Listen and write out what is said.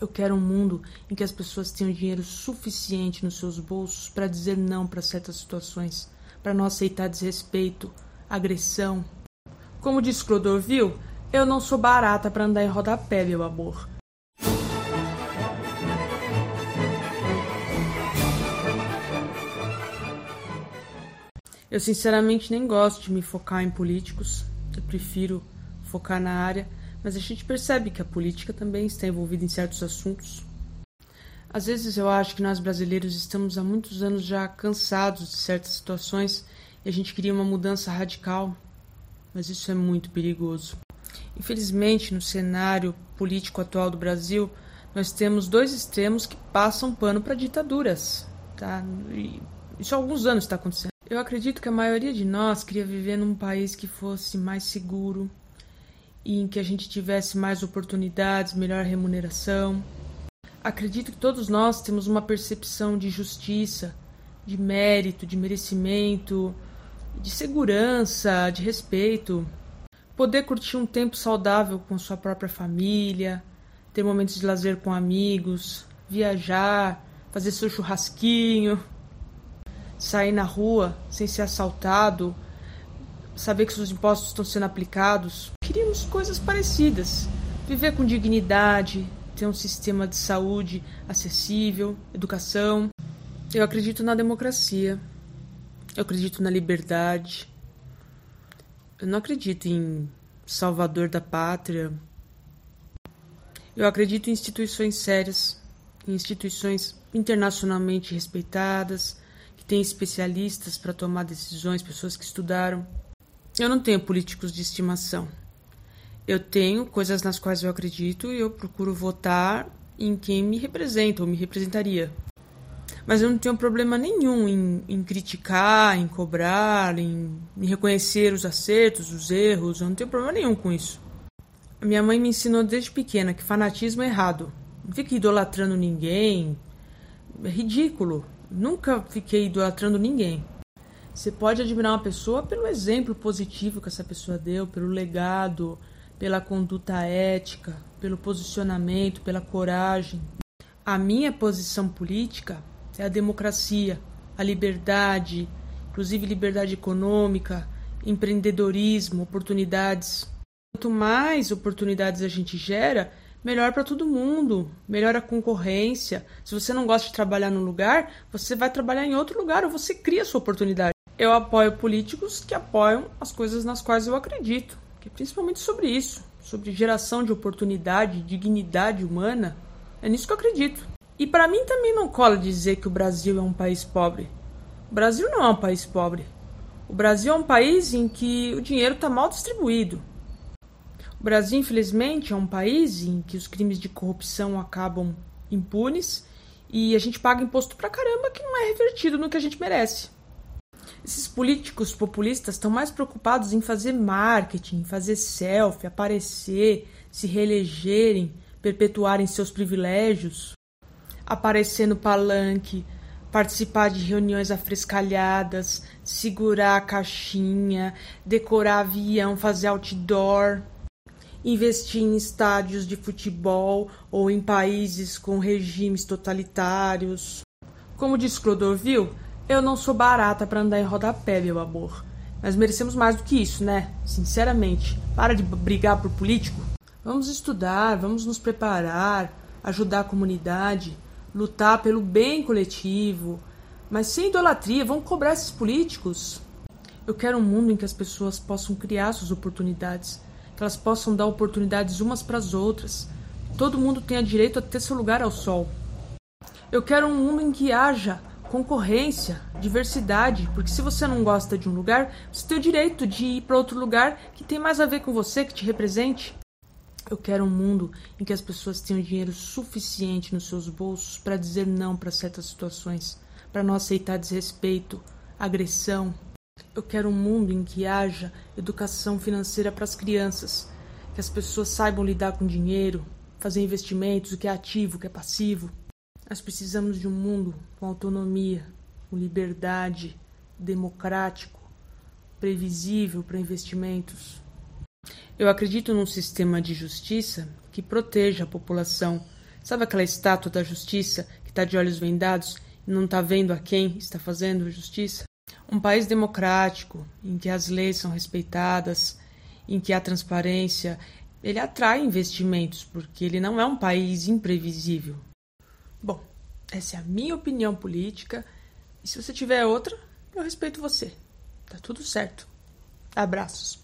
Eu quero um mundo em que as pessoas tenham dinheiro suficiente nos seus bolsos para dizer não para certas situações, para não aceitar desrespeito, agressão. Como disse Clodovil, eu não sou barata para andar em rodapé, meu amor. Eu sinceramente nem gosto de me focar em políticos. Eu prefiro focar na área, mas a gente percebe que a política também está envolvida em certos assuntos. Às vezes eu acho que nós brasileiros estamos há muitos anos já cansados de certas situações e a gente queria uma mudança radical, mas isso é muito perigoso. Infelizmente, no cenário político atual do Brasil, nós temos dois extremos que passam pano para ditaduras. Tá? E isso há alguns anos está acontecendo. Eu acredito que a maioria de nós queria viver num país que fosse mais seguro e em que a gente tivesse mais oportunidades, melhor remuneração. Acredito que todos nós temos uma percepção de justiça, de mérito, de merecimento, de segurança, de respeito. Poder curtir um tempo saudável com sua própria família, ter momentos de lazer com amigos, viajar, fazer seu churrasquinho sair na rua sem ser assaltado, saber que seus impostos estão sendo aplicados. Queríamos coisas parecidas. Viver com dignidade, ter um sistema de saúde acessível, educação. Eu acredito na democracia. Eu acredito na liberdade. Eu não acredito em salvador da pátria. Eu acredito em instituições sérias, em instituições internacionalmente respeitadas, tem especialistas para tomar decisões, pessoas que estudaram. Eu não tenho políticos de estimação. Eu tenho coisas nas quais eu acredito e eu procuro votar em quem me representa ou me representaria. Mas eu não tenho problema nenhum em, em criticar, em cobrar, em, em reconhecer os acertos, os erros. Eu não tenho problema nenhum com isso. Minha mãe me ensinou desde pequena que fanatismo é errado. Não fique idolatrando ninguém. É ridículo. Nunca fiquei idolatrando ninguém. Você pode admirar uma pessoa pelo exemplo positivo que essa pessoa deu, pelo legado, pela conduta ética, pelo posicionamento, pela coragem. A minha posição política é a democracia, a liberdade, inclusive liberdade econômica, empreendedorismo, oportunidades. Quanto mais oportunidades a gente gera, melhor para todo mundo, melhor a concorrência. Se você não gosta de trabalhar num lugar, você vai trabalhar em outro lugar ou você cria a sua oportunidade. Eu apoio políticos que apoiam as coisas nas quais eu acredito, que é principalmente sobre isso, sobre geração de oportunidade, dignidade humana. É nisso que eu acredito. E para mim também não cola dizer que o Brasil é um país pobre. O Brasil não é um país pobre. O Brasil é um país em que o dinheiro está mal distribuído. O Brasil, infelizmente, é um país em que os crimes de corrupção acabam impunes e a gente paga imposto pra caramba que não é revertido no que a gente merece. Esses políticos populistas estão mais preocupados em fazer marketing, fazer selfie, aparecer, se reelegerem, perpetuarem seus privilégios, aparecer no palanque, participar de reuniões afrescalhadas, segurar a caixinha, decorar avião, fazer outdoor investir em estádios de futebol ou em países com regimes totalitários. Como diz Clodovil, eu não sou barata para andar em rodapé, meu amor. Mas merecemos mais do que isso, né? Sinceramente. Para de brigar por político. Vamos estudar, vamos nos preparar, ajudar a comunidade, lutar pelo bem coletivo. Mas sem idolatria, vamos cobrar esses políticos. Eu quero um mundo em que as pessoas possam criar suas oportunidades que elas possam dar oportunidades umas para as outras. Todo mundo tenha direito a ter seu lugar ao sol. Eu quero um mundo em que haja concorrência, diversidade, porque se você não gosta de um lugar, você tem o direito de ir para outro lugar que tem mais a ver com você, que te represente. Eu quero um mundo em que as pessoas tenham dinheiro suficiente nos seus bolsos para dizer não para certas situações, para não aceitar desrespeito, agressão, eu quero um mundo em que haja educação financeira para as crianças, que as pessoas saibam lidar com dinheiro, fazer investimentos, o que é ativo, o que é passivo. Nós precisamos de um mundo com autonomia, com liberdade, democrático, previsível para investimentos. Eu acredito num sistema de justiça que proteja a população, Sabe aquela estátua da justiça que está de olhos vendados e não está vendo a quem está fazendo justiça? Um país democrático, em que as leis são respeitadas, em que há transparência, ele atrai investimentos, porque ele não é um país imprevisível. Bom, essa é a minha opinião política, e se você tiver outra, eu respeito você. Tá tudo certo. Abraços.